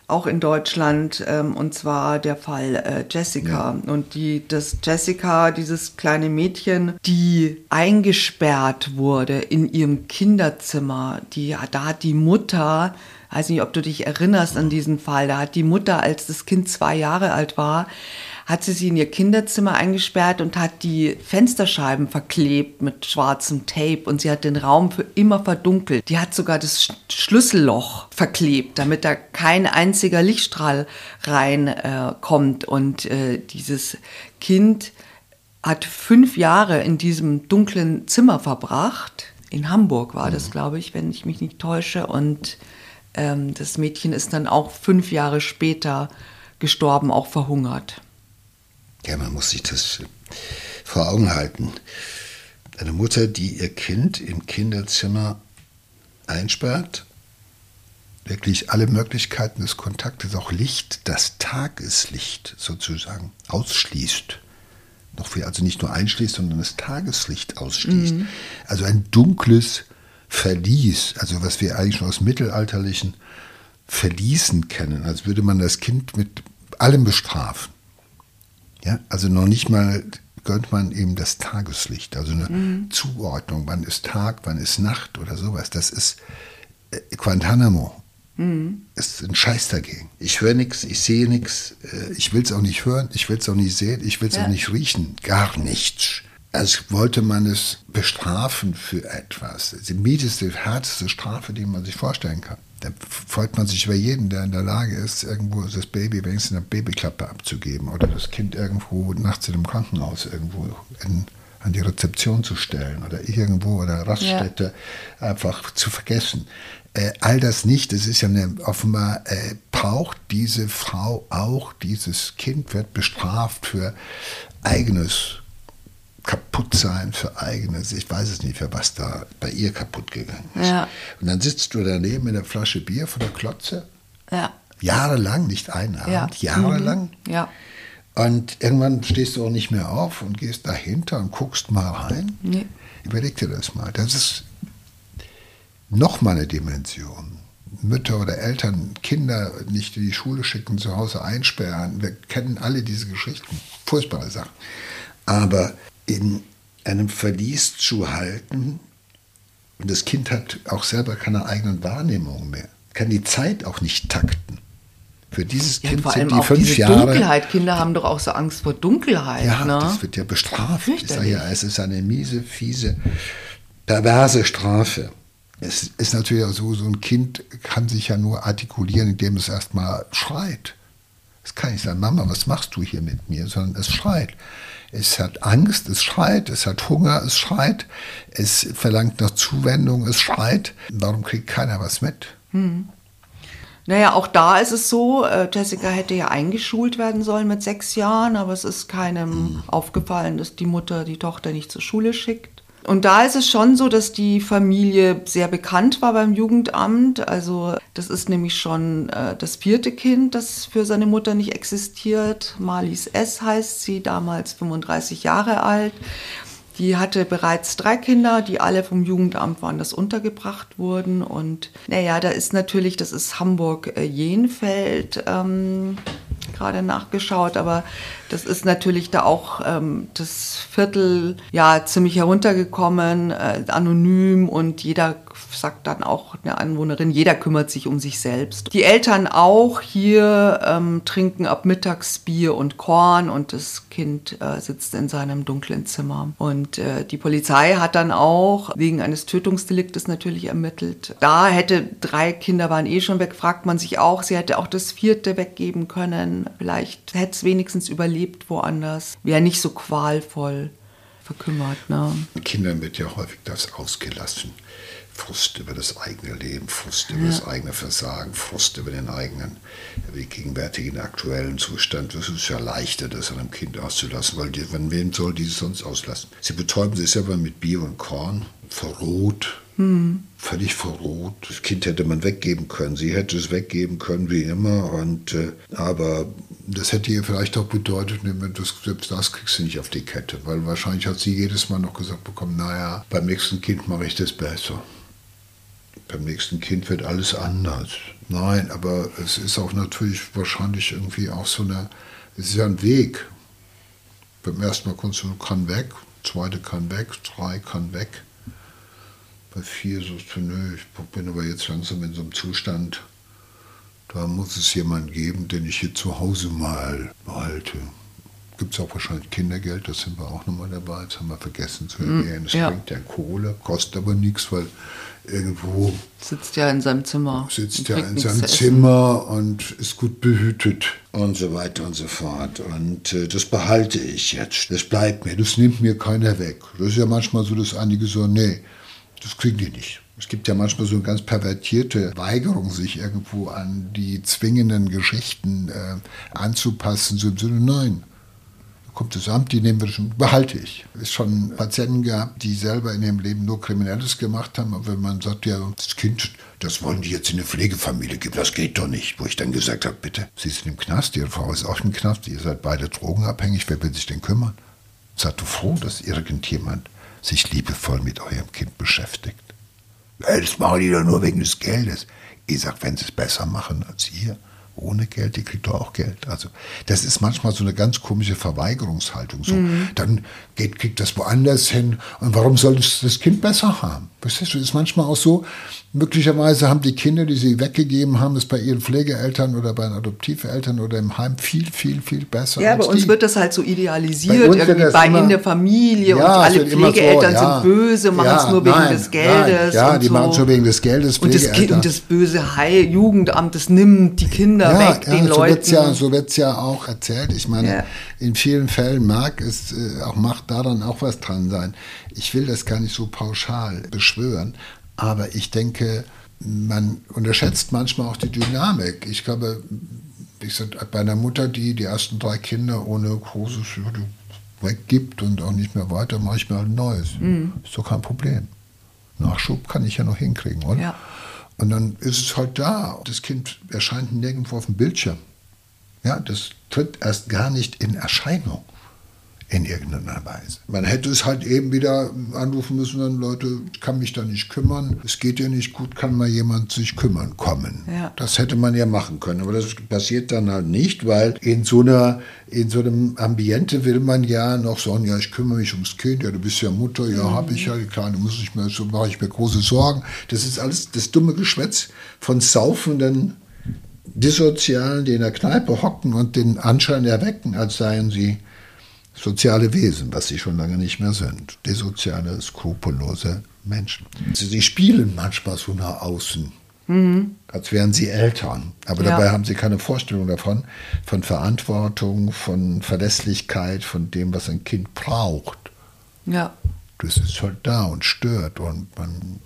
auch in Deutschland, ähm, und zwar der Fall äh, Jessica. Ja. Und die, das Jessica, dieses kleine Mädchen, die eingesperrt wurde in ihrem Kinderzimmer, die, da hat die Mutter, weiß nicht, ob du dich erinnerst an diesen Fall, da hat die Mutter, als das Kind zwei Jahre alt war, hat sie sie in ihr Kinderzimmer eingesperrt und hat die Fensterscheiben verklebt mit schwarzem Tape und sie hat den Raum für immer verdunkelt. Die hat sogar das Schlüsselloch verklebt, damit da kein einziger Lichtstrahl reinkommt. Äh, und äh, dieses Kind hat fünf Jahre in diesem dunklen Zimmer verbracht. In Hamburg war das, mhm. glaube ich, wenn ich mich nicht täusche. Und ähm, das Mädchen ist dann auch fünf Jahre später gestorben, auch verhungert. Ja, man muss sich das vor Augen halten. Eine Mutter, die ihr Kind im Kinderzimmer einsperrt, wirklich alle Möglichkeiten des Kontaktes, auch Licht, das Tageslicht sozusagen ausschließt. Noch viel, also nicht nur einschließt, sondern das Tageslicht ausschließt. Mhm. Also ein dunkles Verlies, also was wir eigentlich schon aus mittelalterlichen Verließen kennen, als würde man das Kind mit allem bestrafen. Ja, also noch nicht mal gönnt man eben das Tageslicht, also eine mhm. Zuordnung, wann ist Tag, wann ist Nacht oder sowas. Das ist äh, Guantanamo. Mhm. Ist ein Scheiß dagegen. Ich höre nichts, ich sehe nichts, äh, ich will es auch nicht hören, ich will es auch nicht sehen, ich will es ja. auch nicht riechen, gar nichts. Als wollte man es bestrafen für etwas. Die mieteste, härteste Strafe, die man sich vorstellen kann. Da freut man sich über jeden, der in der Lage ist, irgendwo das Baby wenigstens eine Babyklappe abzugeben oder das Kind irgendwo nachts in einem Krankenhaus irgendwo in an die Rezeption zu stellen oder irgendwo oder Raststätte ja. einfach zu vergessen. Äh, all das nicht, es ist ja eine, offenbar äh, braucht diese Frau auch, dieses Kind wird bestraft für eigenes Kaputtsein, für eigenes, ich weiß es nicht, für was da bei ihr kaputt gegangen ist. Ja. Und dann sitzt du daneben mit einer Flasche Bier von der Klotze. Ja. Jahrelang, nicht ein Abend, ja. jahrelang. Mhm. Ja. Und irgendwann stehst du auch nicht mehr auf und gehst dahinter und guckst mal rein. Nee. Überleg dir das mal. Das ist nochmal eine Dimension. Mütter oder Eltern Kinder nicht in die Schule schicken, zu Hause einsperren. Wir kennen alle diese Geschichten. Furchtbare Sachen. Aber in einem Verlies zu halten, und das Kind hat auch selber keine eigenen Wahrnehmungen mehr, kann die Zeit auch nicht takten. Für dieses ja, Kind vor allem sind die auch fünf diese Jahre. Dunkelheit. Kinder haben doch auch so Angst vor Dunkelheit. Ja, ne? das wird ja bestraft. Ich sage ja, es ist eine miese, fiese, perverse Strafe. Es ist natürlich auch so, so ein Kind kann sich ja nur artikulieren, indem es erstmal schreit. Es kann nicht sagen, Mama, was machst du hier mit mir, sondern es schreit. Es hat Angst, es schreit, es hat Hunger, es schreit, es verlangt nach Zuwendung, es schreit. Warum kriegt keiner was mit? Hm. Naja, auch da ist es so, äh, Jessica hätte ja eingeschult werden sollen mit sechs Jahren, aber es ist keinem mhm. aufgefallen, dass die Mutter die Tochter nicht zur Schule schickt. Und da ist es schon so, dass die Familie sehr bekannt war beim Jugendamt. Also das ist nämlich schon äh, das vierte Kind, das für seine Mutter nicht existiert. Marlies S. heißt sie, damals 35 Jahre alt. Die hatte bereits drei Kinder, die alle vom Jugendamt waren, das untergebracht wurden. Und naja, da ist natürlich, das ist Hamburg-Jenfeld. Äh, ähm, gerade nachgeschaut, aber das ist natürlich da auch ähm, das Viertel ja ziemlich heruntergekommen, äh, anonym und jeder sagt dann auch eine Anwohnerin, jeder kümmert sich um sich selbst. Die Eltern auch hier ähm, trinken ab mittags Bier und Korn und das Kind äh, sitzt in seinem dunklen Zimmer. Und äh, die Polizei hat dann auch wegen eines Tötungsdeliktes natürlich ermittelt. Da hätte drei Kinder waren eh schon weg, fragt man sich auch, sie hätte auch das vierte weggeben können. Vielleicht hätte es wenigstens überlebt woanders. Wäre nicht so qualvoll verkümmert. Ne? Kindern wird ja häufig das ausgelassen. Frust über das eigene Leben, Frust über ja. das eigene Versagen, Frust über den eigenen, den gegenwärtigen aktuellen Zustand. Das ist ja leichter, das einem Kind auszulassen, weil die, von wem soll die es sonst auslassen? Sie betäuben sich selber mit Bier und Korn, verroht, hm. völlig verroht. Das Kind hätte man weggeben können, sie hätte es weggeben können, wie immer. Und, äh, aber das hätte ihr vielleicht auch bedeutet, das, selbst das kriegst du nicht auf die Kette, weil wahrscheinlich hat sie jedes Mal noch gesagt bekommen, naja, beim nächsten Kind mache ich das besser beim nächsten Kind wird alles anders. Nein, aber es ist auch natürlich wahrscheinlich irgendwie auch so eine, es ist ja ein Weg. Beim ersten Mal kommst du, kann weg, zweite kann weg, drei kann weg. Bei vier sagst du, nö, ich bin aber jetzt langsam in so einem Zustand, da muss es jemanden geben, den ich hier zu Hause mal behalte. Gibt es auch wahrscheinlich Kindergeld, das sind wir auch nochmal dabei, das haben wir vergessen zu hm, erwähnen. Es ja. bringt ja Kohle, kostet aber nichts, weil irgendwo. Sitzt ja in seinem Zimmer. Sitzt ja in seinem Zimmer und ist gut behütet und so weiter und so fort. Und äh, das behalte ich jetzt. Das bleibt mir. Das nimmt mir keiner weg. Das ist ja manchmal so, dass einige sagen, nee, das kriegen die nicht. Es gibt ja manchmal so eine ganz pervertierte Weigerung, sich irgendwo an die zwingenden Geschichten äh, anzupassen, so im Sinne, nein, kommt das Amt, die nehmen wir schon, behalte ich. Es schon Patienten gehabt, die selber in ihrem Leben nur Kriminelles gemacht haben, aber wenn man sagt, ja, das Kind, das wollen die jetzt in eine Pflegefamilie geben, das geht doch nicht. Wo ich dann gesagt habe, bitte, Sie sind im Knast, Ihre Frau ist auch im Knast, ihr seid beide drogenabhängig, wer will sich denn kümmern? Seid du froh, dass irgendjemand sich liebevoll mit eurem Kind beschäftigt? Das machen die doch nur wegen des Geldes. Ich sag, wenn sie es besser machen als ihr, ohne Geld, die kriegt doch auch Geld. Also das ist manchmal so eine ganz komische Verweigerungshaltung. So, mhm. Dann geht, kriegt das woanders hin. Und warum soll das, das Kind besser haben? Verstehst du, ist manchmal auch so, möglicherweise haben die Kinder, die sie weggegeben haben, es bei ihren Pflegeeltern oder bei den Adoptiveltern oder im Heim viel, viel, viel besser. Ja, bei uns die. wird das halt so idealisiert, bei irgendwie bei immer, in der Familie ja, und alle Pflegeeltern so, ja, sind böse, machen ja, es nur wegen nein, des Geldes. Nein, ja, die so. machen es nur wegen des Geldes. Und das, und das böse Heil Jugendamt, das nimmt die Kinder weg, den so Leuten. Wird's ja, so wird es ja auch erzählt. Ich meine, in vielen Fällen mag es äh, auch, macht daran auch was dran sein. Ich will das gar nicht so pauschal beschwören, aber ich denke, man unterschätzt manchmal auch die Dynamik. Ich glaube, ich sag, bei einer Mutter, die die ersten drei Kinder ohne großes weggibt und auch nicht mehr weiter, mache ich mir halt ein neues. Mhm. Ist doch kein Problem. Nachschub kann ich ja noch hinkriegen, oder? Ja. Und dann ist es halt da. Das Kind erscheint nirgendwo auf dem Bildschirm. Ja, das tritt erst gar nicht in Erscheinung in irgendeiner Weise. Man hätte es halt eben wieder anrufen müssen, dann Leute, ich kann mich da nicht kümmern, es geht ja nicht gut, kann mal jemand sich kümmern kommen. Ja. Das hätte man ja machen können, aber das passiert dann halt nicht, weil in so einer in so einem Ambiente will man ja noch sagen, ja, ich kümmere mich ums Kind, ja, du bist ja Mutter, ja, mhm. habe ich ja, die Kleine muss ich mir, so mache ich mir große Sorgen. Das ist alles das dumme Geschwätz von saufenden Dissozialen, die in der Kneipe hocken und den Anschein erwecken, als seien sie soziale Wesen, was sie schon lange nicht mehr sind. Desoziale, skrupellose Menschen. Sie spielen manchmal so nach außen, mhm. als wären sie Eltern. Aber ja. dabei haben sie keine Vorstellung davon, von Verantwortung, von Verlässlichkeit, von dem, was ein Kind braucht. Ja. Das ist halt da und stört und man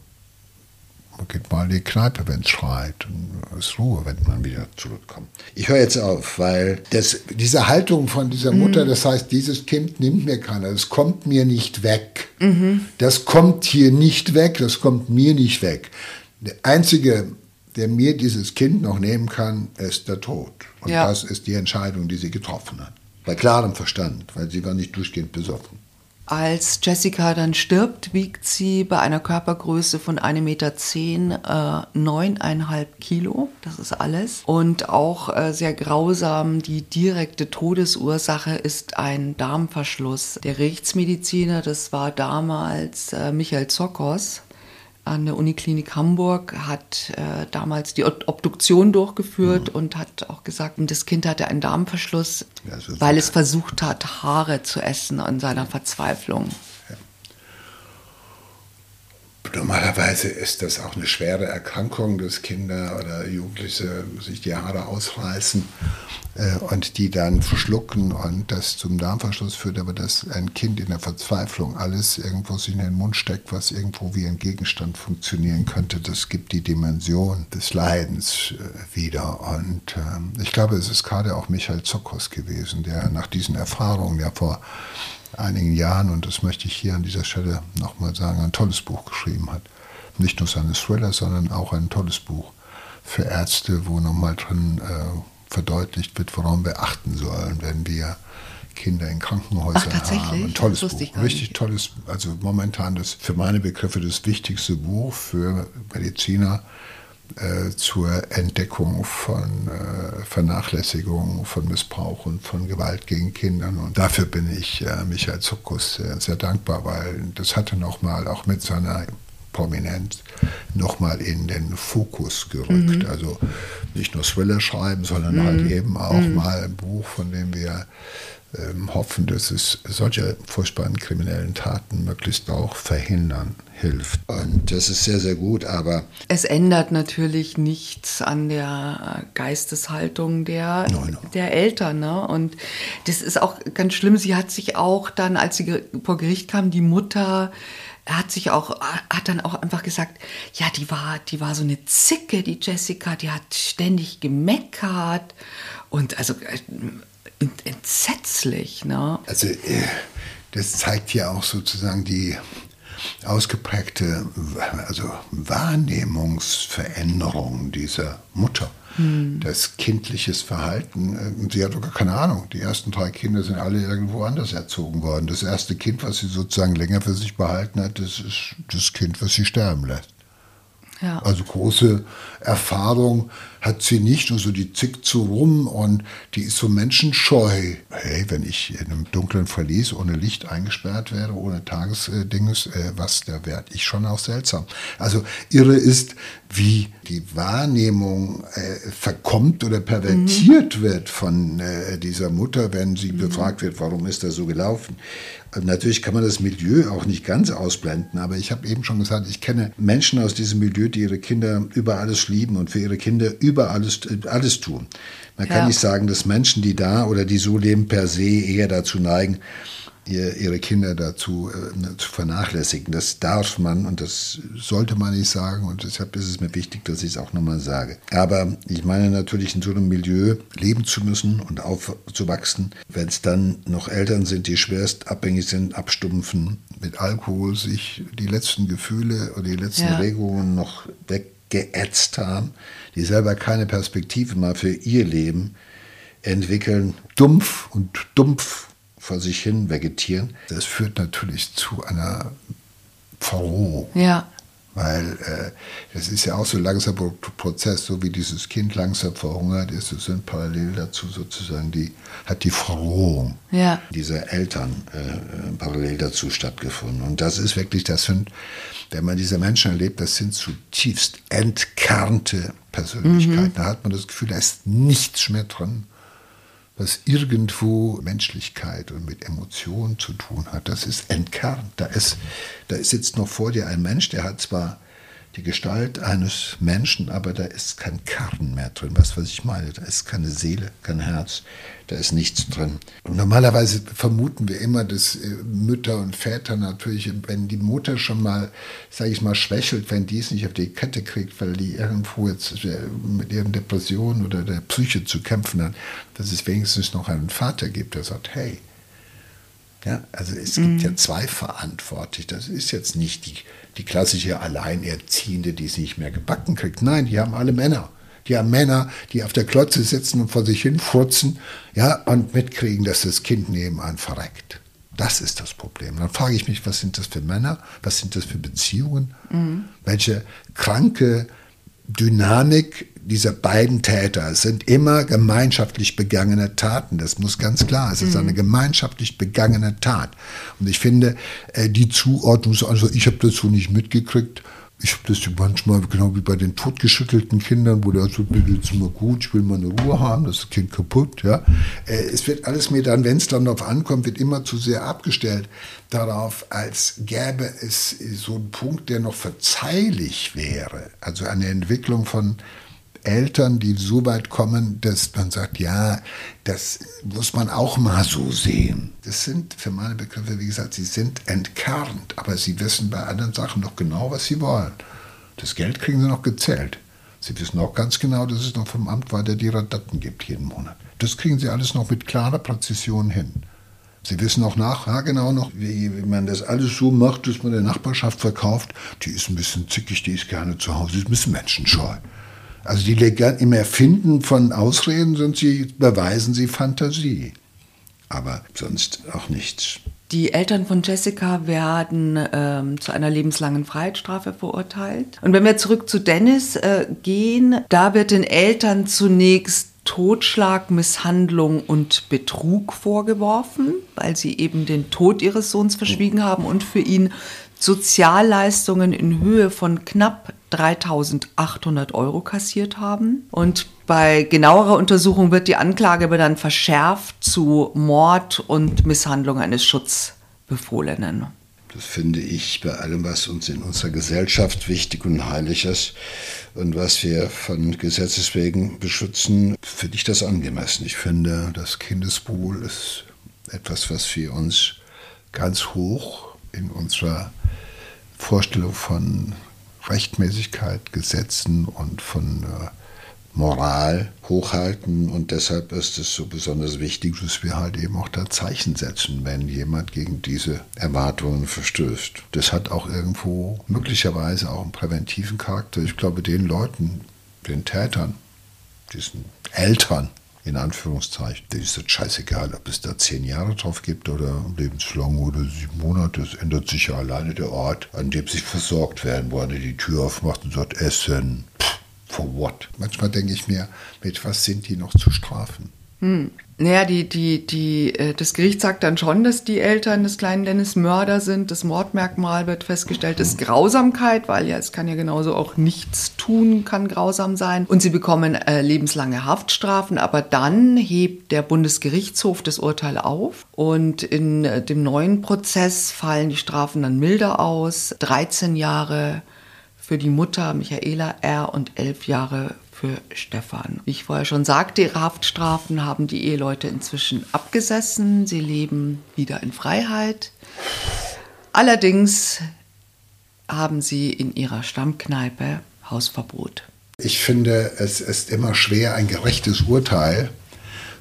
man geht mal in die Kneipe, wenn es schreit. Und es ist Ruhe, wenn man wieder zurückkommt. Ich höre jetzt auf, weil das, diese Haltung von dieser Mutter, mhm. das heißt, dieses Kind nimmt mir keiner, es kommt mir nicht weg. Mhm. Das kommt hier nicht weg, das kommt mir nicht weg. Der Einzige, der mir dieses Kind noch nehmen kann, ist der Tod. Und ja. das ist die Entscheidung, die sie getroffen hat. Bei klarem Verstand, weil sie war nicht durchgehend besoffen. Als Jessica dann stirbt, wiegt sie bei einer Körpergröße von 1,10 Meter äh, 9,5 Kilo. Das ist alles. Und auch äh, sehr grausam, die direkte Todesursache ist ein Darmverschluss. Der Rechtsmediziner, das war damals äh, Michael Zokos, an der Uniklinik Hamburg, hat äh, damals die Obduktion durchgeführt mhm. und hat auch gesagt, das Kind hatte einen Darmverschluss, ja, weil es versucht hat, Haare zu essen an seiner Verzweiflung. Normalerweise ist das auch eine schwere Erkrankung, dass Kinder oder Jugendliche sich die Haare ausreißen äh, und die dann verschlucken und das zum Darmverschluss führt, aber dass ein Kind in der Verzweiflung alles irgendwo sich in den Mund steckt, was irgendwo wie ein Gegenstand funktionieren könnte, das gibt die Dimension des Leidens äh, wieder. Und äh, ich glaube, es ist gerade auch Michael Zokos gewesen, der nach diesen Erfahrungen ja vor einigen Jahren, und das möchte ich hier an dieser Stelle nochmal sagen, ein tolles Buch geschrieben hat. Nicht nur seine Thriller, sondern auch ein tolles Buch für Ärzte, wo nochmal drin äh, verdeutlicht wird, worauf wir achten sollen, wenn wir Kinder in Krankenhäusern Ach, haben. Ein tolles Buch, richtig tolles, also momentan das für meine Begriffe das wichtigste Buch für Mediziner äh, zur Entdeckung von äh, Vernachlässigung, von Missbrauch und von Gewalt gegen Kinder. Und dafür bin ich äh, Michael Zuckus sehr, sehr dankbar, weil das hatte nochmal auch mit seiner Prominenz nochmal in den Fokus gerückt. Mhm. Also nicht nur Thriller schreiben, sondern mhm. halt eben auch mhm. mal ein Buch, von dem wir ähm, hoffen, dass es solche furchtbaren kriminellen Taten möglichst auch verhindern hilft. Und das ist sehr, sehr gut, aber. Es ändert natürlich nichts an der Geisteshaltung der, no, no. der Eltern. Ne? Und das ist auch ganz schlimm. Sie hat sich auch dann, als sie vor Gericht kam, die Mutter hat sich auch, hat dann auch einfach gesagt, ja, die war, die war so eine Zicke, die Jessica, die hat ständig gemeckert und also äh, entsetzlich. Ne? Also äh, das zeigt ja auch sozusagen die ausgeprägte also Wahrnehmungsveränderung dieser Mutter. Hm. Das kindliches Verhalten, äh, sie hat doch gar keine Ahnung. Die ersten drei Kinder sind alle irgendwo anders erzogen worden. Das erste Kind, was sie sozusagen länger für sich behalten hat, das ist das Kind, was sie sterben lässt. Ja. Also große Erfahrung hat sie nicht, nur so die zickt so rum und die ist so menschenscheu. Hey, wenn ich in einem dunklen Verlies ohne Licht eingesperrt wäre, ohne Tagesdinges, äh, was, da werde ich schon auch seltsam. Also irre ist, wie die Wahrnehmung äh, verkommt oder pervertiert mhm. wird von äh, dieser Mutter, wenn sie mhm. befragt wird, warum ist das so gelaufen. Natürlich kann man das Milieu auch nicht ganz ausblenden, aber ich habe eben schon gesagt, ich kenne Menschen aus diesem Milieu, die ihre Kinder über alles lieben und für ihre Kinder über alles, alles tun. Man kann nicht sagen, dass Menschen, die da oder die so leben, per se eher dazu neigen, ihre Kinder dazu äh, zu vernachlässigen. Das darf man und das sollte man nicht sagen und deshalb ist es mir wichtig, dass ich es auch nochmal sage. Aber ich meine natürlich in so einem Milieu leben zu müssen und aufzuwachsen, wenn es dann noch Eltern sind, die schwerst abhängig sind, abstumpfen, mit Alkohol sich die letzten Gefühle oder die letzten ja. Regungen noch weggeätzt haben, die selber keine Perspektive mal für ihr Leben entwickeln, dumpf und dumpf vor sich hin vegetieren. Das führt natürlich zu einer Verrohung. Ja. Weil äh, das ist ja auch so ein langsamer Prozess, so wie dieses Kind langsam verhungert ist, es sind parallel dazu sozusagen die, hat die Verrohung ja. dieser Eltern äh, parallel dazu stattgefunden. Und das ist wirklich, das sind, wenn man diese Menschen erlebt, das sind zutiefst entkernte Persönlichkeiten. Mhm. Da hat man das Gefühl, da ist nichts mehr drin was irgendwo Menschlichkeit und mit Emotionen zu tun hat. Das ist entkernt. Da ist, da ist jetzt noch vor dir ein Mensch, der hat zwar die Gestalt eines Menschen, aber da ist kein Kern mehr drin. Was, was ich meine, da ist keine Seele, kein Herz, da ist nichts drin. Und normalerweise vermuten wir immer, dass äh, Mütter und Väter natürlich, wenn die Mutter schon mal, sage ich mal, schwächelt, wenn die es nicht auf die Kette kriegt, weil die irgendwo jetzt äh, mit ihren Depressionen oder der Psyche zu kämpfen hat, dass es wenigstens noch einen Vater gibt, der sagt, hey, ja, also es gibt mhm. ja zwei verantwortlich. Das ist jetzt nicht die, die klassische Alleinerziehende, die es nicht mehr gebacken kriegt. Nein, die haben alle Männer. Die haben Männer, die auf der Klotze sitzen und vor sich hin furzen, ja, und mitkriegen, dass das Kind nebenan verreckt. Das ist das Problem. Dann frage ich mich, was sind das für Männer? Was sind das für Beziehungen? Mhm. Welche kranke Dynamik dieser beiden Täter sind immer gemeinschaftlich begangene Taten. Das muss ganz klar. Es ist eine mhm. gemeinschaftlich begangene Tat. Und ich finde, äh, die Zuordnung, also ich habe das so nicht mitgekriegt, ich habe das manchmal genau wie bei den totgeschüttelten Kindern, wo der so, geht's immer gut, ich will meine Ruhe haben, das Kind kaputt, ja. Äh, es wird alles mir dann, wenn es dann darauf ankommt, wird immer zu sehr abgestellt darauf, als gäbe es so einen Punkt, der noch verzeihlich wäre. Also eine Entwicklung von Eltern, die so weit kommen, dass man sagt, ja, das muss man auch mal so sehen. Das sind für meine Begriffe, wie gesagt, sie sind entkernt, aber sie wissen bei anderen Sachen noch genau, was sie wollen. Das Geld kriegen sie noch gezählt. Sie wissen auch ganz genau, dass es noch vom Amt weiter die Radatten gibt jeden Monat. Das kriegen sie alles noch mit klarer Präzision hin. Sie wissen auch nach, ja, genau noch, wie, wie, man das alles so macht, dass man der Nachbarschaft verkauft. Die ist ein bisschen zickig, die ist gerne zu Hause, die ist ein bisschen menschenscheu. Also die im Erfinden von Ausreden sind sie, beweisen sie Fantasie. Aber sonst auch nichts. Die Eltern von Jessica werden ähm, zu einer lebenslangen Freiheitsstrafe verurteilt. Und wenn wir zurück zu Dennis äh, gehen, da wird den Eltern zunächst Totschlag, Misshandlung und Betrug vorgeworfen, weil sie eben den Tod ihres Sohns verschwiegen haben und für ihn Sozialleistungen in Höhe von knapp 3800 Euro kassiert haben. Und bei genauerer Untersuchung wird die Anklage dann verschärft zu Mord und Misshandlung eines Schutzbefohlenen. Das finde ich bei allem, was uns in unserer Gesellschaft wichtig und heilig ist und was wir von Gesetzes wegen beschützen, finde ich das angemessen. Ich finde, das Kindeswohl ist etwas, was wir uns ganz hoch in unserer Vorstellung von Rechtmäßigkeit, Gesetzen und von äh, Moral hochhalten. Und deshalb ist es so besonders wichtig, dass wir halt eben auch da Zeichen setzen, wenn jemand gegen diese Erwartungen verstößt. Das hat auch irgendwo möglicherweise auch einen präventiven Charakter. Ich glaube, den Leuten, den Tätern, diesen Eltern, in Anführungszeichen. Denen ist das scheißegal, ob es da zehn Jahre drauf gibt oder lebenslang oder sieben Monate. Es ändert sich ja alleine der Ort, an dem sie versorgt werden, wo einer die Tür aufmacht und sagt, Essen. Pff, for what? Manchmal denke ich mir, mit was sind die noch zu strafen? Hm. Naja, die, die, die, äh, das Gericht sagt dann schon, dass die Eltern des kleinen Dennis Mörder sind. Das Mordmerkmal wird festgestellt, ist Grausamkeit, weil ja, es kann ja genauso auch nichts tun, kann grausam sein. Und sie bekommen äh, lebenslange Haftstrafen, aber dann hebt der Bundesgerichtshof das Urteil auf und in äh, dem neuen Prozess fallen die Strafen dann milder aus. 13 Jahre für die Mutter Michaela R. und 11 Jahre für Stefan. Wie ich vorher schon sagte, ihre Haftstrafen haben die Eheleute inzwischen abgesessen. Sie leben wieder in Freiheit. Allerdings haben sie in ihrer Stammkneipe Hausverbot. Ich finde, es ist immer schwer, ein gerechtes Urteil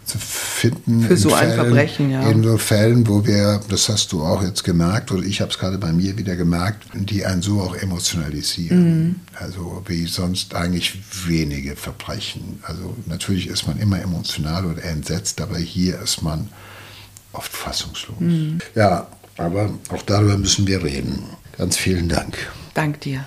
zu finden. Für so Fällen, ein Verbrechen, ja. In so Fällen, wo wir, das hast du auch jetzt gemerkt, oder ich habe es gerade bei mir wieder gemerkt, die einen so auch emotionalisieren. Mhm. Also wie sonst eigentlich wenige Verbrechen. Also natürlich ist man immer emotional oder entsetzt, aber hier ist man oft fassungslos. Mhm. Ja, aber auch darüber müssen wir reden. Ganz vielen Dank. Dank dir.